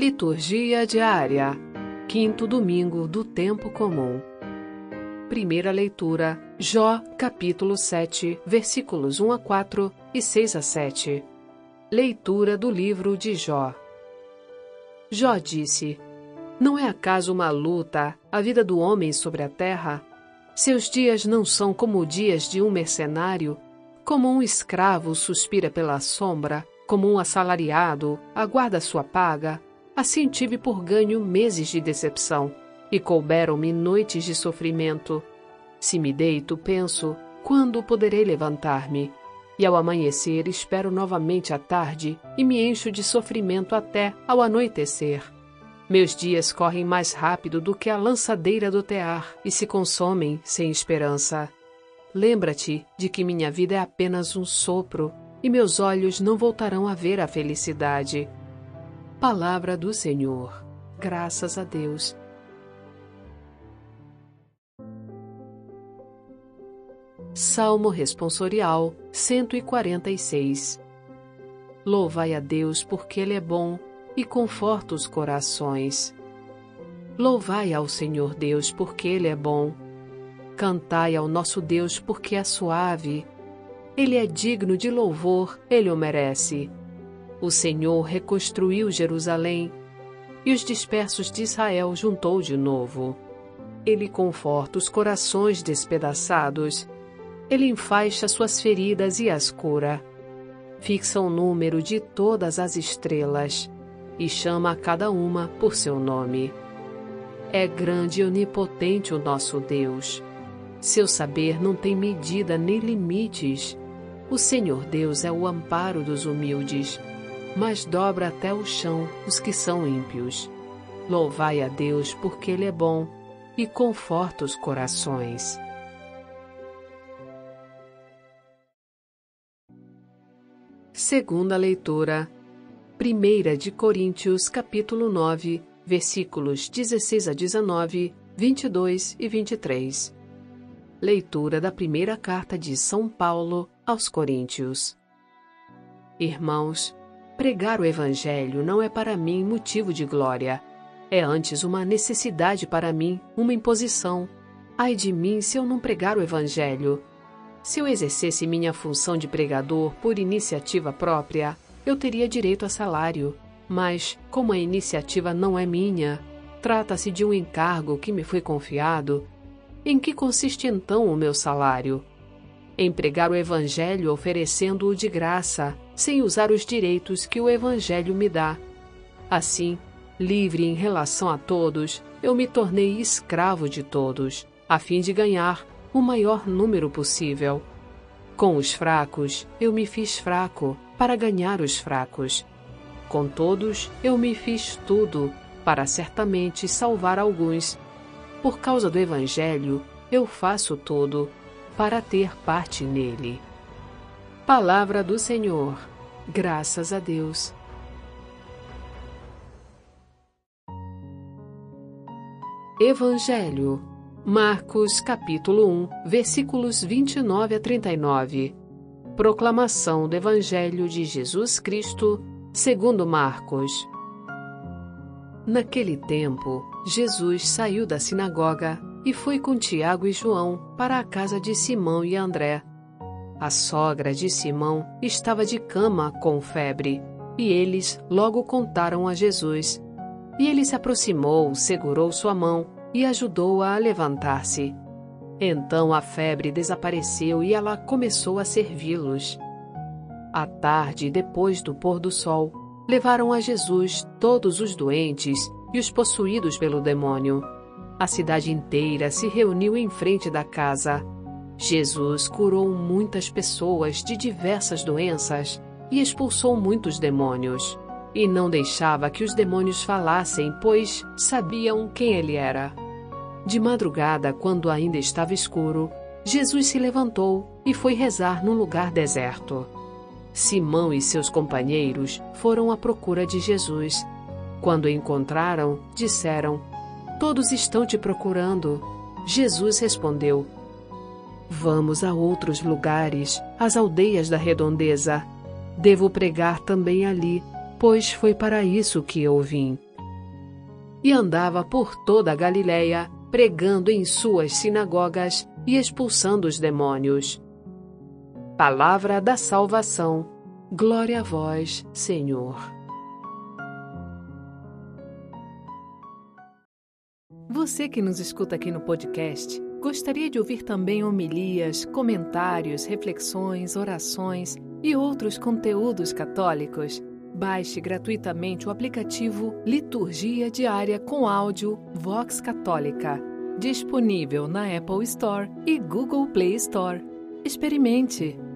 Liturgia diária. Quinto domingo do tempo comum. Primeira leitura: Jó, capítulo 7, versículos 1 a 4 e 6 a 7. Leitura do livro de Jó. Jó disse: Não é acaso uma luta a vida do homem sobre a terra? Seus dias não são como dias de um mercenário, como um escravo suspira pela sombra, como um assalariado aguarda sua paga, assim tive por ganho meses de decepção, e couberam-me noites de sofrimento. Se me deito, penso, quando poderei levantar-me? E ao amanhecer espero novamente a tarde e me encho de sofrimento até ao anoitecer. Meus dias correm mais rápido do que a lançadeira do tear e se consomem sem esperança. Lembra-te de que minha vida é apenas um sopro e meus olhos não voltarão a ver a felicidade. Palavra do Senhor. Graças a Deus. Salmo Responsorial 146 Louvai a Deus porque Ele é bom e conforta os corações. Louvai ao Senhor Deus, porque Ele é bom. Cantai ao nosso Deus, porque é suave. Ele é digno de louvor, Ele o merece. O Senhor reconstruiu Jerusalém e os dispersos de Israel juntou de novo. Ele conforta os corações despedaçados. Ele enfaixa suas feridas e as cura. Fixa o número de todas as estrelas e chama a cada uma por seu nome. É grande e onipotente o nosso Deus. Seu saber não tem medida nem limites. O Senhor Deus é o amparo dos humildes, mas dobra até o chão os que são ímpios. Louvai a Deus porque Ele é bom e conforta os corações. Segunda leitura 1 de Coríntios, capítulo 9, versículos 16 a 19, 22 e 23. Leitura da primeira carta de São Paulo aos Coríntios. Irmãos, pregar o Evangelho não é para mim motivo de glória. É antes uma necessidade para mim, uma imposição. Ai de mim se eu não pregar o Evangelho. Se eu exercesse minha função de pregador por iniciativa própria, eu teria direito a salário. Mas, como a iniciativa não é minha, trata-se de um encargo que me foi confiado, em que consiste então o meu salário? Em pregar o Evangelho oferecendo-o de graça, sem usar os direitos que o Evangelho me dá. Assim, livre em relação a todos, eu me tornei escravo de todos, a fim de ganhar o maior número possível. Com os fracos, eu me fiz fraco, para ganhar os fracos. Com todos, eu me fiz tudo, para certamente salvar alguns. Por causa do Evangelho, eu faço tudo, para ter parte nele. Palavra do Senhor. Graças a Deus. Evangelho Marcos capítulo 1, versículos 29 a 39. Proclamação do Evangelho de Jesus Cristo, segundo Marcos. Naquele tempo, Jesus saiu da sinagoga e foi com Tiago e João para a casa de Simão e André. A sogra de Simão estava de cama com febre, e eles logo contaram a Jesus. E ele se aproximou, segurou sua mão e ajudou-a a, levantar-se. Então a febre desapareceu e ela começou a servi-los. À tarde, depois do pôr do sol, levaram a Jesus todos os doentes e os possuídos pelo demônio. A cidade inteira se reuniu em frente da casa. Jesus curou muitas pessoas de diversas doenças e expulsou muitos demônios. E não deixava que os demônios falassem, pois sabiam quem ele era. De madrugada, quando ainda estava escuro, Jesus se levantou e foi rezar num lugar deserto. Simão e seus companheiros foram à procura de Jesus. Quando o encontraram, disseram: Todos estão te procurando. Jesus respondeu: Vamos a outros lugares, às aldeias da redondeza. Devo pregar também ali, pois foi para isso que eu vim. e andava por toda a Galiléia, pregando em suas sinagogas e expulsando os demônios. Palavra da salvação. Glória a vós, Senhor. Você que nos escuta aqui no podcast, gostaria de ouvir também homilias, comentários, reflexões, orações e outros conteúdos católicos? Baixe gratuitamente o aplicativo Liturgia Diária com áudio Vox Católica, disponível na Apple Store e Google Play Store. Experimente!